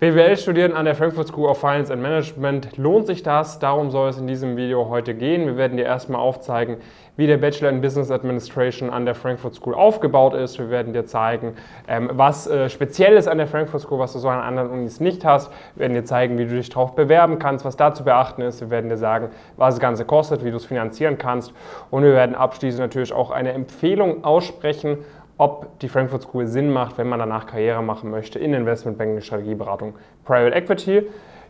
BWL studieren an der Frankfurt School of Finance and Management, lohnt sich das? Darum soll es in diesem Video heute gehen. Wir werden dir erstmal aufzeigen, wie der Bachelor in Business Administration an der Frankfurt School aufgebaut ist. Wir werden dir zeigen, ähm, was äh, speziell ist an der Frankfurt School, was du so an anderen Unis nicht hast. Wir werden dir zeigen, wie du dich darauf bewerben kannst, was da zu beachten ist. Wir werden dir sagen, was das Ganze kostet, wie du es finanzieren kannst. Und wir werden abschließend natürlich auch eine Empfehlung aussprechen ob die Frankfurt School Sinn macht, wenn man danach Karriere machen möchte in Investmentbanking, Strategieberatung, Private Equity.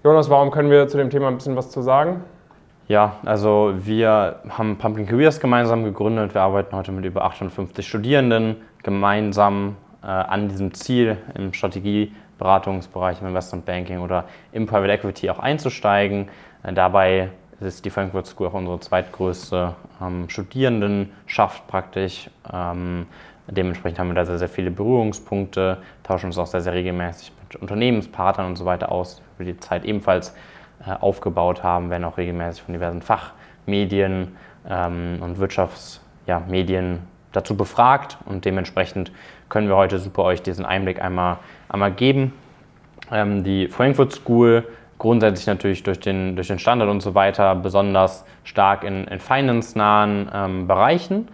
Jonas, warum können wir zu dem Thema ein bisschen was zu sagen? Ja, also wir haben Pumpkin Careers gemeinsam gegründet. Wir arbeiten heute mit über 58 Studierenden gemeinsam äh, an diesem Ziel im Strategieberatungsbereich, im Investmentbanking oder im Private Equity auch einzusteigen. Äh, dabei ist die Frankfurt School auch unsere zweitgrößte ähm, Studierendenschaft praktisch. Ähm, Dementsprechend haben wir da sehr, sehr viele Berührungspunkte, tauschen uns auch sehr, sehr regelmäßig mit Unternehmenspartnern und so weiter aus, die wir die Zeit ebenfalls äh, aufgebaut haben, werden auch regelmäßig von diversen Fachmedien ähm, und Wirtschaftsmedien ja, dazu befragt und dementsprechend können wir heute super euch diesen Einblick einmal, einmal geben. Ähm, die Frankfurt School grundsätzlich natürlich durch den, durch den Standard und so weiter besonders stark in, in finance-nahen ähm, Bereichen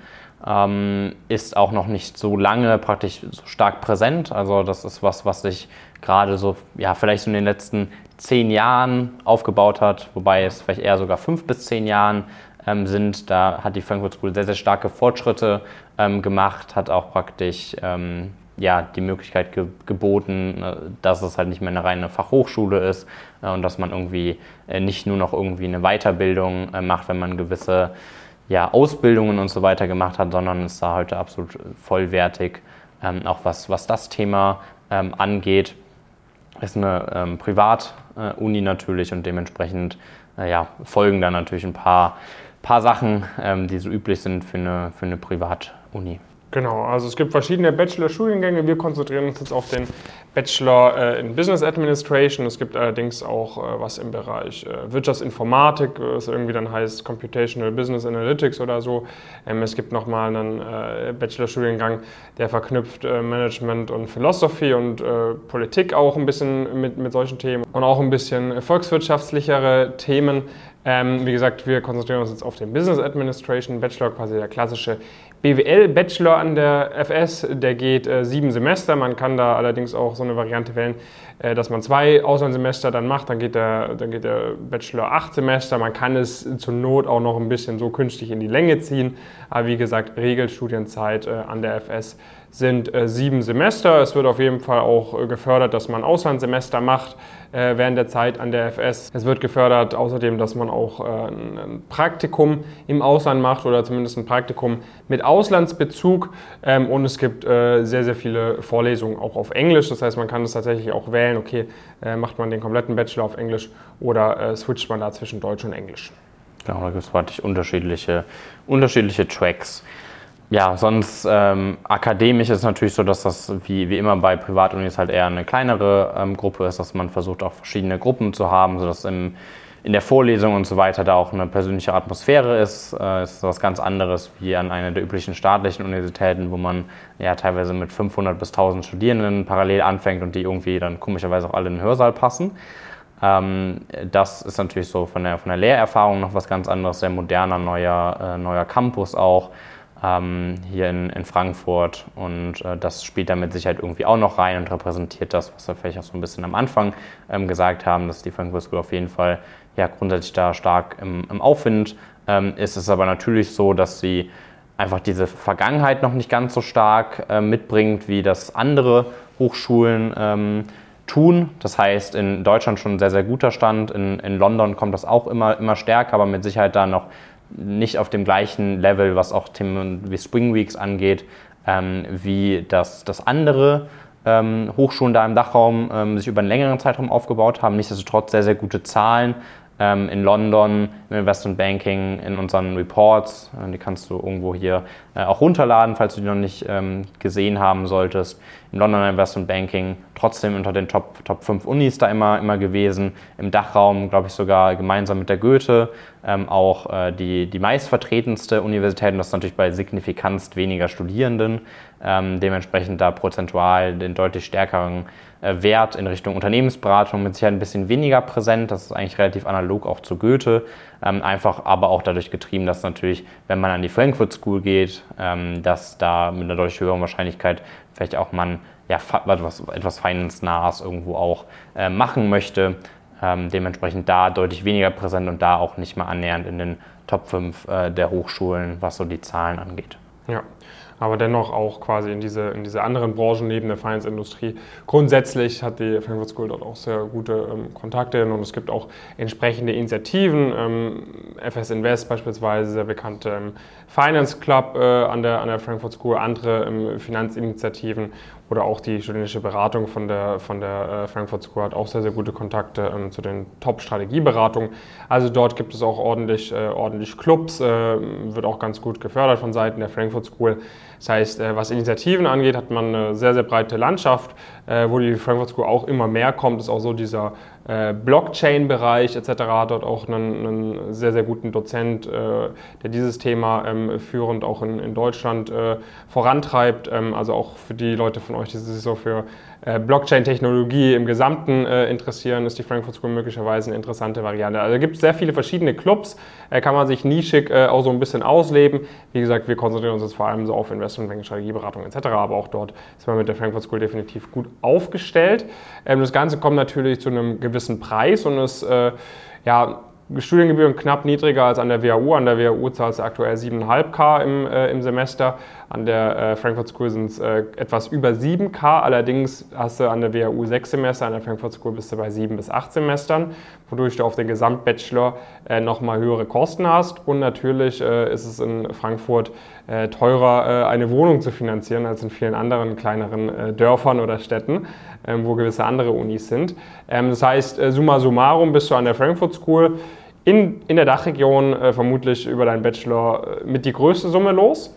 ähm, ist auch noch nicht so lange praktisch so stark präsent. Also das ist was, was sich gerade so, ja, vielleicht in den letzten zehn Jahren aufgebaut hat, wobei es vielleicht eher sogar fünf bis zehn Jahren ähm, sind. Da hat die Frankfurt School sehr, sehr starke Fortschritte ähm, gemacht, hat auch praktisch ähm, ja, die Möglichkeit ge geboten, äh, dass es halt nicht mehr eine reine Fachhochschule ist äh, und dass man irgendwie äh, nicht nur noch irgendwie eine Weiterbildung äh, macht, wenn man gewisse ja, Ausbildungen und so weiter gemacht hat, sondern ist da heute absolut vollwertig, ähm, auch was, was das Thema ähm, angeht. Ist eine ähm, Privatuni natürlich und dementsprechend äh, ja, folgen da natürlich ein paar, paar Sachen, ähm, die so üblich sind für eine, für eine Privatuni. Genau, also es gibt verschiedene Bachelor-Studiengänge. Wir konzentrieren uns jetzt auf den Bachelor äh, in Business Administration. Es gibt allerdings auch äh, was im Bereich äh, Wirtschaftsinformatik, was irgendwie dann heißt Computational Business Analytics oder so. Ähm, es gibt nochmal einen äh, Bachelor-Studiengang, der verknüpft äh, Management und Philosophy und äh, Politik auch ein bisschen mit, mit solchen Themen und auch ein bisschen volkswirtschaftlichere Themen. Ähm, wie gesagt, wir konzentrieren uns jetzt auf den Business Administration Bachelor, quasi der klassische BWL-Bachelor an der FS. Der geht äh, sieben Semester. Man kann da allerdings auch so eine Variante wählen, äh, dass man zwei Auslandssemester dann macht. Dann geht, der, dann geht der Bachelor acht Semester. Man kann es zur Not auch noch ein bisschen so künstlich in die Länge ziehen. Aber wie gesagt, Regelstudienzeit äh, an der FS sind äh, sieben Semester. Es wird auf jeden Fall auch äh, gefördert, dass man Auslandssemester macht während der Zeit an der FS. Es wird gefördert außerdem, dass man auch äh, ein Praktikum im Ausland macht oder zumindest ein Praktikum mit Auslandsbezug. Ähm, und es gibt äh, sehr, sehr viele Vorlesungen auch auf Englisch. Das heißt, man kann es tatsächlich auch wählen, okay, äh, macht man den kompletten Bachelor auf Englisch oder switcht man da zwischen Deutsch und Englisch. Genau, da gibt es unterschiedliche, unterschiedliche Tracks ja, sonst ähm, akademisch ist natürlich so, dass das wie, wie immer bei Privatunis halt eher eine kleinere ähm, Gruppe ist, dass man versucht auch verschiedene Gruppen zu haben, sodass im, in der Vorlesung und so weiter da auch eine persönliche Atmosphäre ist. Äh, ist was ganz anderes wie an einer der üblichen staatlichen Universitäten, wo man ja teilweise mit 500 bis 1000 Studierenden parallel anfängt und die irgendwie dann komischerweise auch alle in den Hörsaal passen. Ähm, das ist natürlich so von der, von der Lehrerfahrung noch was ganz anderes, sehr moderner, neuer, äh, neuer Campus auch ähm, hier in, in, Frankfurt. Und äh, das spielt da mit Sicherheit irgendwie auch noch rein und repräsentiert das, was wir vielleicht auch so ein bisschen am Anfang ähm, gesagt haben, dass die Frankfurt School auf jeden Fall ja, grundsätzlich da stark im, im Aufwind ähm, ist. Es ist aber natürlich so, dass sie einfach diese Vergangenheit noch nicht ganz so stark äh, mitbringt, wie das andere Hochschulen ähm, tun. Das heißt, in Deutschland schon ein sehr, sehr guter Stand. In, in London kommt das auch immer, immer stärker, aber mit Sicherheit da noch nicht auf dem gleichen Level, was auch Themen wie Spring Weeks angeht, ähm, wie das, das andere ähm, Hochschulen da im Dachraum ähm, sich über einen längeren Zeitraum aufgebaut haben. Nichtsdestotrotz sehr, sehr gute Zahlen ähm, in London im Investment Banking, in unseren Reports. Äh, die kannst du irgendwo hier äh, auch runterladen, falls du die noch nicht ähm, gesehen haben solltest. Im Londoner Investment Banking trotzdem unter den Top, Top 5 Unis da immer, immer gewesen. Im Dachraum, glaube ich, sogar gemeinsam mit der Goethe ähm, auch äh, die, die meistvertretendste Universität und das ist natürlich bei signifikanst weniger Studierenden. Ähm, dementsprechend da prozentual den deutlich stärkeren äh, Wert in Richtung Unternehmensberatung mit Sicherheit ein bisschen weniger präsent. Das ist eigentlich relativ analog auch zu Goethe. Ähm, einfach aber auch dadurch getrieben, dass natürlich, wenn man an die Frankfurt School geht, ähm, dass da mit einer deutlich höheren Wahrscheinlichkeit vielleicht auch man ja, etwas, etwas Finance-nahes irgendwo auch äh, machen möchte. Ähm, dementsprechend da deutlich weniger präsent und da auch nicht mal annähernd in den Top 5 äh, der Hochschulen, was so die Zahlen angeht. Ja, aber dennoch auch quasi in diese, in diese anderen Branchen neben der Finance-Industrie. Grundsätzlich hat die Frankfurt School dort auch sehr gute ähm, Kontakte und es gibt auch entsprechende Initiativen. Ähm, FS Invest beispielsweise, sehr bekannte ähm, Finance Club äh, an, der, an der Frankfurt School, andere ähm, Finanzinitiativen oder auch die studentische Beratung von der, von der äh, Frankfurt School hat auch sehr, sehr gute Kontakte ähm, zu den Top-Strategieberatungen. Also dort gibt es auch ordentlich, äh, ordentlich Clubs, äh, wird auch ganz gut gefördert von Seiten der Frankfurt School. Das heißt, äh, was Initiativen angeht, hat man eine sehr, sehr breite Landschaft, äh, wo die Frankfurt School auch immer mehr kommt. Ist auch so dieser äh, Blockchain-Bereich etc. hat dort auch einen, einen sehr, sehr guten Dozent, der dieses Thema ähm, führend auch in, in Deutschland vorantreibt. Ähm, also auch für die Leute von euch, die sich so für Blockchain-Technologie im Gesamten äh, interessieren, ist die Frankfurt School möglicherweise eine interessante Variante. Also gibt es sehr viele verschiedene Clubs, äh, kann man sich nischig äh, auch so ein bisschen ausleben. Wie gesagt, wir konzentrieren uns jetzt vor allem so auf Investmentbanking, Strategieberatung etc., aber auch dort ist man mit der Frankfurt School definitiv gut aufgestellt. Ähm, das Ganze kommt natürlich zu einem gewissen Preis und ist äh, ja, Studiengebühren knapp niedriger als an der WHU. An der WHU zahlst du aktuell 7,5K im, äh, im Semester. An der äh, Frankfurt School sind es äh, etwas über 7K. Allerdings hast du an der WHU sechs Semester, an der Frankfurt School bist du bei sieben bis acht Semestern, wodurch du auf den Gesamtbachelor äh, nochmal höhere Kosten hast. Und natürlich äh, ist es in Frankfurt äh, teurer, äh, eine Wohnung zu finanzieren als in vielen anderen kleineren Dörfern oder Städten, ähm, wo gewisse andere Unis sind. Ähm, das heißt, summa summarum bist du an der Frankfurt School in, in der Dachregion vermutlich über deinen Bachelor mit die größte Summe los.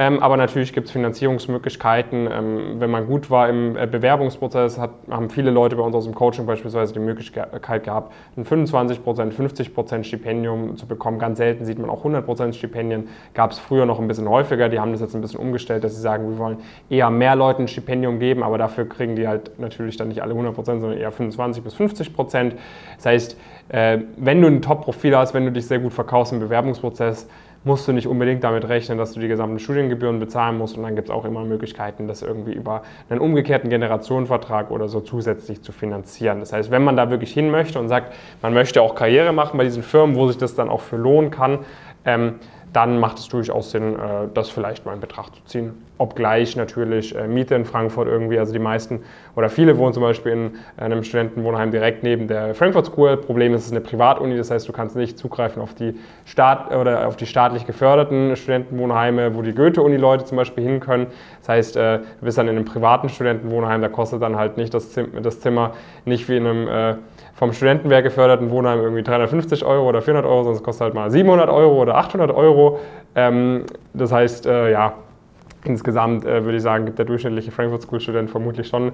Ähm, aber natürlich gibt es Finanzierungsmöglichkeiten. Ähm, wenn man gut war im äh, Bewerbungsprozess, hat, haben viele Leute bei uns aus dem Coaching beispielsweise die Möglichkeit gehabt, ein 25%, 50% Stipendium zu bekommen. Ganz selten sieht man auch 100% Stipendien. Gab es früher noch ein bisschen häufiger. Die haben das jetzt ein bisschen umgestellt, dass sie sagen, wir wollen eher mehr Leuten ein Stipendium geben, aber dafür kriegen die halt natürlich dann nicht alle 100%, sondern eher 25 bis 50%. Das heißt, äh, wenn du ein Top-Profil hast, wenn du dich sehr gut verkaufst im Bewerbungsprozess, musst du nicht unbedingt damit rechnen, dass du die gesamten Studiengebühren bezahlen musst. Und dann gibt es auch immer Möglichkeiten, das irgendwie über einen umgekehrten Generationenvertrag oder so zusätzlich zu finanzieren. Das heißt, wenn man da wirklich hin möchte und sagt, man möchte auch Karriere machen bei diesen Firmen, wo sich das dann auch für lohnen kann, ähm, dann macht es durchaus Sinn, äh, das vielleicht mal in Betracht zu ziehen. Obgleich natürlich äh, Miete in Frankfurt irgendwie, also die meisten oder viele wohnen zum Beispiel in einem Studentenwohnheim direkt neben der Frankfurt School. Problem ist, es ist eine Privatuni, das heißt, du kannst nicht zugreifen auf die, Staat oder auf die staatlich geförderten Studentenwohnheime, wo die Goethe-Uni-Leute zum Beispiel hin können. Das heißt, äh, du bist dann in einem privaten Studentenwohnheim, da kostet dann halt nicht das Zimmer, nicht wie in einem vom Studentenwerk geförderten Wohnheim irgendwie 350 Euro oder 400 Euro, sondern es kostet halt mal 700 Euro oder 800 Euro. Ähm, das heißt, äh, ja, insgesamt äh, würde ich sagen, gibt der durchschnittliche Frankfurt School Student vermutlich schon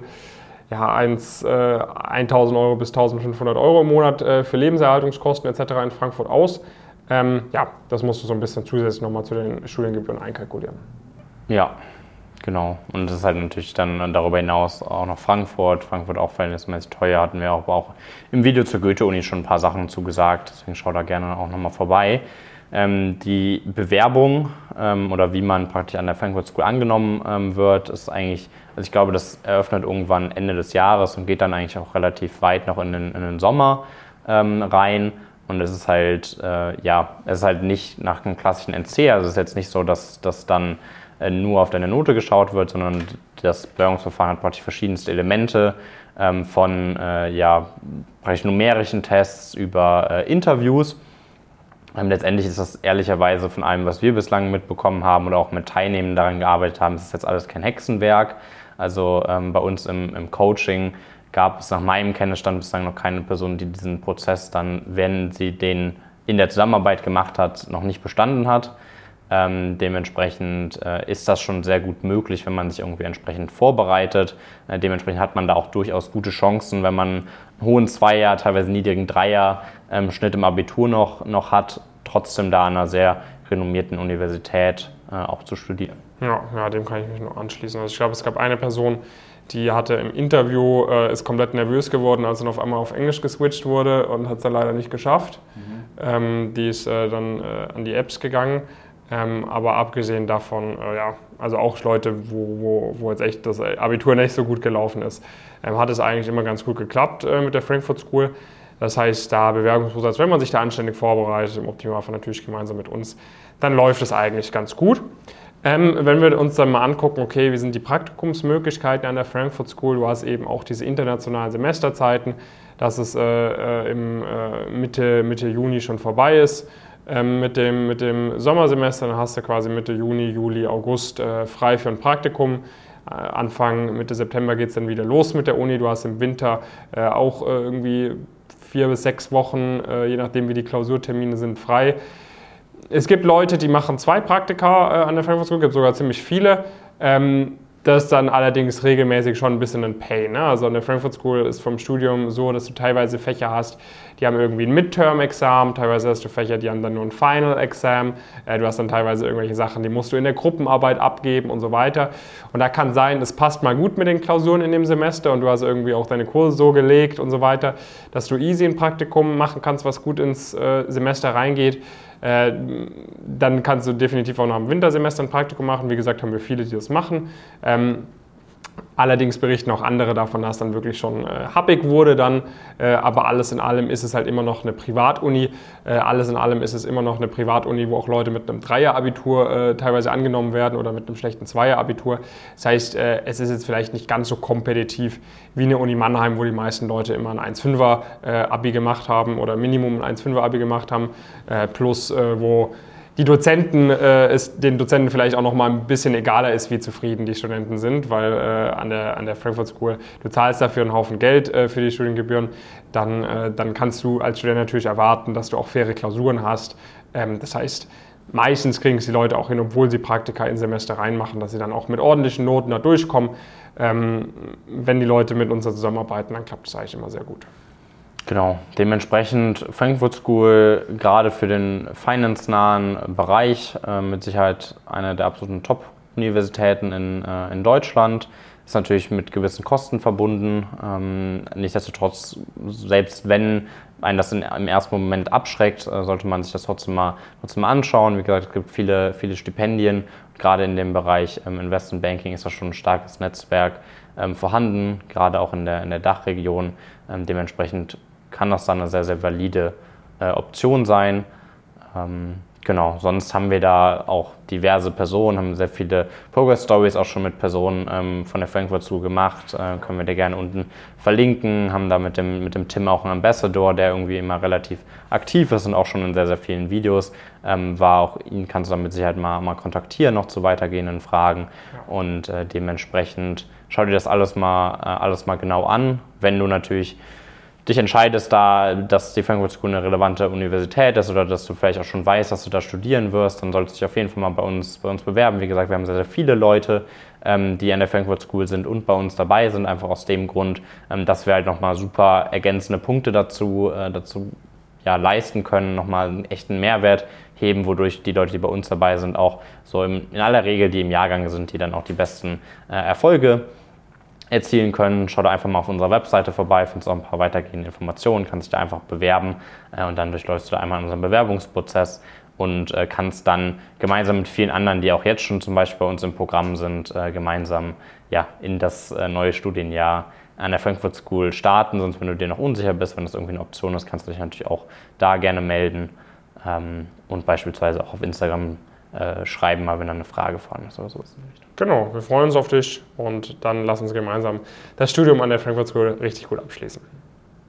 ja, 1, äh, 1000 Euro bis 1500 Euro im Monat äh, für Lebenserhaltungskosten etc. in Frankfurt aus. Ähm, ja, das musst du so ein bisschen zusätzlich nochmal zu den Studiengebühren einkalkulieren. Ja, Genau. Und das ist halt natürlich dann darüber hinaus auch noch Frankfurt. Frankfurt auch verhältnismäßig teuer, hatten wir auch, auch im Video zur Goethe-Uni schon ein paar Sachen zugesagt. Deswegen schau da gerne auch nochmal vorbei. Ähm, die Bewerbung ähm, oder wie man praktisch an der Frankfurt School angenommen ähm, wird, ist eigentlich, also ich glaube, das eröffnet irgendwann Ende des Jahres und geht dann eigentlich auch relativ weit noch in den, in den Sommer ähm, rein. Und es ist halt, äh, ja, es ist halt nicht nach einem klassischen NC, also es ist jetzt nicht so, dass das dann äh, nur auf deine Note geschaut wird, sondern das Bewerbungsverfahren hat praktisch verschiedenste Elemente ähm, von äh, ja, praktisch numerischen Tests über äh, Interviews. Ähm, letztendlich ist das ehrlicherweise von allem, was wir bislang mitbekommen haben oder auch mit Teilnehmenden daran gearbeitet haben, ist jetzt alles kein Hexenwerk. Also ähm, bei uns im, im Coaching gab es nach meinem Kenntnisstand bislang noch keine Person, die diesen Prozess dann, wenn sie den in der Zusammenarbeit gemacht hat, noch nicht bestanden hat. Ähm, dementsprechend äh, ist das schon sehr gut möglich, wenn man sich irgendwie entsprechend vorbereitet. Äh, dementsprechend hat man da auch durchaus gute Chancen, wenn man hohen Zweier, teilweise niedrigen Dreier-Schnitt ähm, im Abitur noch, noch hat, trotzdem da an einer sehr renommierten Universität äh, auch zu studieren. Ja, ja, dem kann ich mich nur anschließen. Also ich glaube, es gab eine Person, Die hatte im Interview, äh, ist komplett nervös geworden, als dann auf einmal auf Englisch geswitcht wurde und hat es dann leider nicht geschafft. Mhm. Ähm, die ist äh, dann äh, an die Apps gegangen. Ähm, aber abgesehen davon, äh, ja, also auch Leute, wo, wo, wo jetzt echt das Abitur nicht so gut gelaufen ist, ähm, hat es eigentlich immer ganz gut geklappt äh, mit der Frankfurt School. Das heißt, da Bewerbungsprozess, wenn man sich da anständig vorbereitet, im Optimalfall natürlich gemeinsam mit uns, dann läuft es eigentlich ganz gut. Ähm, wenn wir uns dann mal angucken, okay, wie sind die Praktikumsmöglichkeiten an der Frankfurt School? Du hast eben auch diese internationalen Semesterzeiten, dass es äh, äh im äh, Mitte, Mitte Juni schon vorbei ist. Ähm, mit, dem, mit dem Sommersemester, dann hast du quasi Mitte Juni, Juli, August äh, frei für ein Praktikum. Äh, Anfang, Mitte September geht es dann wieder los mit der Uni. Du hast im Winter äh, auch irgendwie vier bis sechs Wochen, je nachdem wie die Klausurtermine sind, frei es gibt Leute, die machen zwei Praktika äh, an der Frankfurt School, gibt sogar ziemlich viele. Ähm, das ist dann allerdings regelmäßig schon ein bisschen ein Pain. Ne? Also an der Frankfurt School ist vom Studium so, dass du teilweise Fächer hast, die haben irgendwie ein Midterm-Examen, teilweise hast du Fächer, die haben dann nur ein Final-Exam, äh, du hast dann teilweise irgendwelche Sachen, die musst du in der Gruppenarbeit abgeben und so weiter. Und da kann sein, es passt mal gut mit den Klausuren in dem Semester und du hast irgendwie auch deine Kurse so gelegt und so weiter, dass du easy ein Praktikum machen kannst, was gut ins äh, Semester reingeht. Äh, dann kannst du definitiv auch noch im Wintersemester ein Praktikum machen. Wie gesagt, haben wir viele, die das machen. Ähm, Allerdings berichten auch andere davon, dass dann wirklich schon äh, happig wurde dann. Äh, aber alles in allem ist es halt immer noch eine Privatuni. Äh, alles in allem ist es immer noch eine Privatuni, wo auch Leute mit einem Dreier-Abitur äh, teilweise angenommen werden oder mit einem schlechten Zweier-Abitur. Das heißt, äh, es ist jetzt vielleicht nicht ganz so kompetitiv wie eine Uni Mannheim, wo die meisten Leute immer ein 1,5er-Abi äh, gemacht haben oder Minimum ein 1,5er-Abi gemacht haben. plus, wo die Dozenten, äh, es den Dozenten vielleicht auch noch mal ein bisschen egaler ist, wie zufrieden die Studenten sind, weil äh, an, der, an der Frankfurt School, du zahlst dafür einen Haufen Geld äh, für die Studiengebühren, dann, äh, dann kannst du als Student natürlich erwarten, dass du auch faire Klausuren hast. Ähm, das heißt, meistens kriegen es die Leute auch hin, obwohl sie Praktika in Semester reinmachen, dass sie dann auch mit ordentlichen Noten da durchkommen. Ähm, wenn die Leute mit uns zusammenarbeiten, dann klappt das eigentlich immer sehr gut. Genau, dementsprechend Frankfurt School gerade für den finance-nahen Bereich äh, mit Sicherheit eine der absoluten Top-Universitäten in, äh, in Deutschland. Ist natürlich mit gewissen Kosten verbunden. Ähm, nichtsdestotrotz, selbst wenn einen das in, im ersten Moment abschreckt, äh, sollte man sich das trotzdem mal, trotzdem mal anschauen. Wie gesagt, es gibt viele, viele Stipendien. Gerade in dem Bereich ähm, Investment Banking ist da schon ein starkes Netzwerk ähm, vorhanden, gerade auch in der, in der Dachregion. Ähm, dementsprechend kann das dann eine sehr, sehr valide äh, Option sein. Ähm, genau, sonst haben wir da auch diverse Personen, haben sehr viele Progress Stories auch schon mit Personen ähm, von der Frankfurt School gemacht. Äh, können wir dir gerne unten verlinken. Haben da mit dem, mit dem Tim auch einen Ambassador, der irgendwie immer relativ aktiv ist und auch schon in sehr, sehr vielen Videos ähm, war. Auch ihn kannst du dann mit Sicherheit mal, mal kontaktieren, noch zu weitergehenden Fragen. Ja. Und äh, dementsprechend schau dir das alles mal, äh, alles mal genau an. Wenn du natürlich dich entscheidest, da, dass die Frankfurt School eine relevante Universität ist oder dass du vielleicht auch schon weißt, dass du da studieren wirst, dann solltest du dich auf jeden Fall mal bei uns, bei uns bewerben. Wie gesagt, wir haben sehr, sehr viele Leute, ähm, die an der Frankfurt School sind und bei uns dabei sind, einfach aus dem Grund, ähm, dass wir halt nochmal super ergänzende Punkte dazu, äh, dazu ja, leisten können, nochmal einen echten Mehrwert heben, wodurch die Leute, die bei uns dabei sind, auch so im, in aller Regel, die im Jahrgang sind, die dann auch die besten äh, Erfolge erzielen können. Schau da einfach mal auf unserer Webseite vorbei, findest auch ein paar weitergehende Informationen, kannst dich da einfach bewerben äh, und dann durchläufst du da einmal unseren Bewerbungsprozess und äh, kannst dann gemeinsam mit vielen anderen, die auch jetzt schon zum Beispiel bei uns im Programm sind, äh, gemeinsam ja, in das äh, neue Studienjahr an der Frankfurt School starten. Sonst, wenn du dir noch unsicher bist, wenn das irgendwie eine Option ist, kannst du dich natürlich auch da gerne melden ähm, und beispielsweise auch auf Instagram äh, schreiben, mal wenn da eine Frage vorhanden ist oder sowas. Genau, wir freuen uns auf dich und dann lass uns gemeinsam das Studium an der Frankfurt School richtig gut abschließen.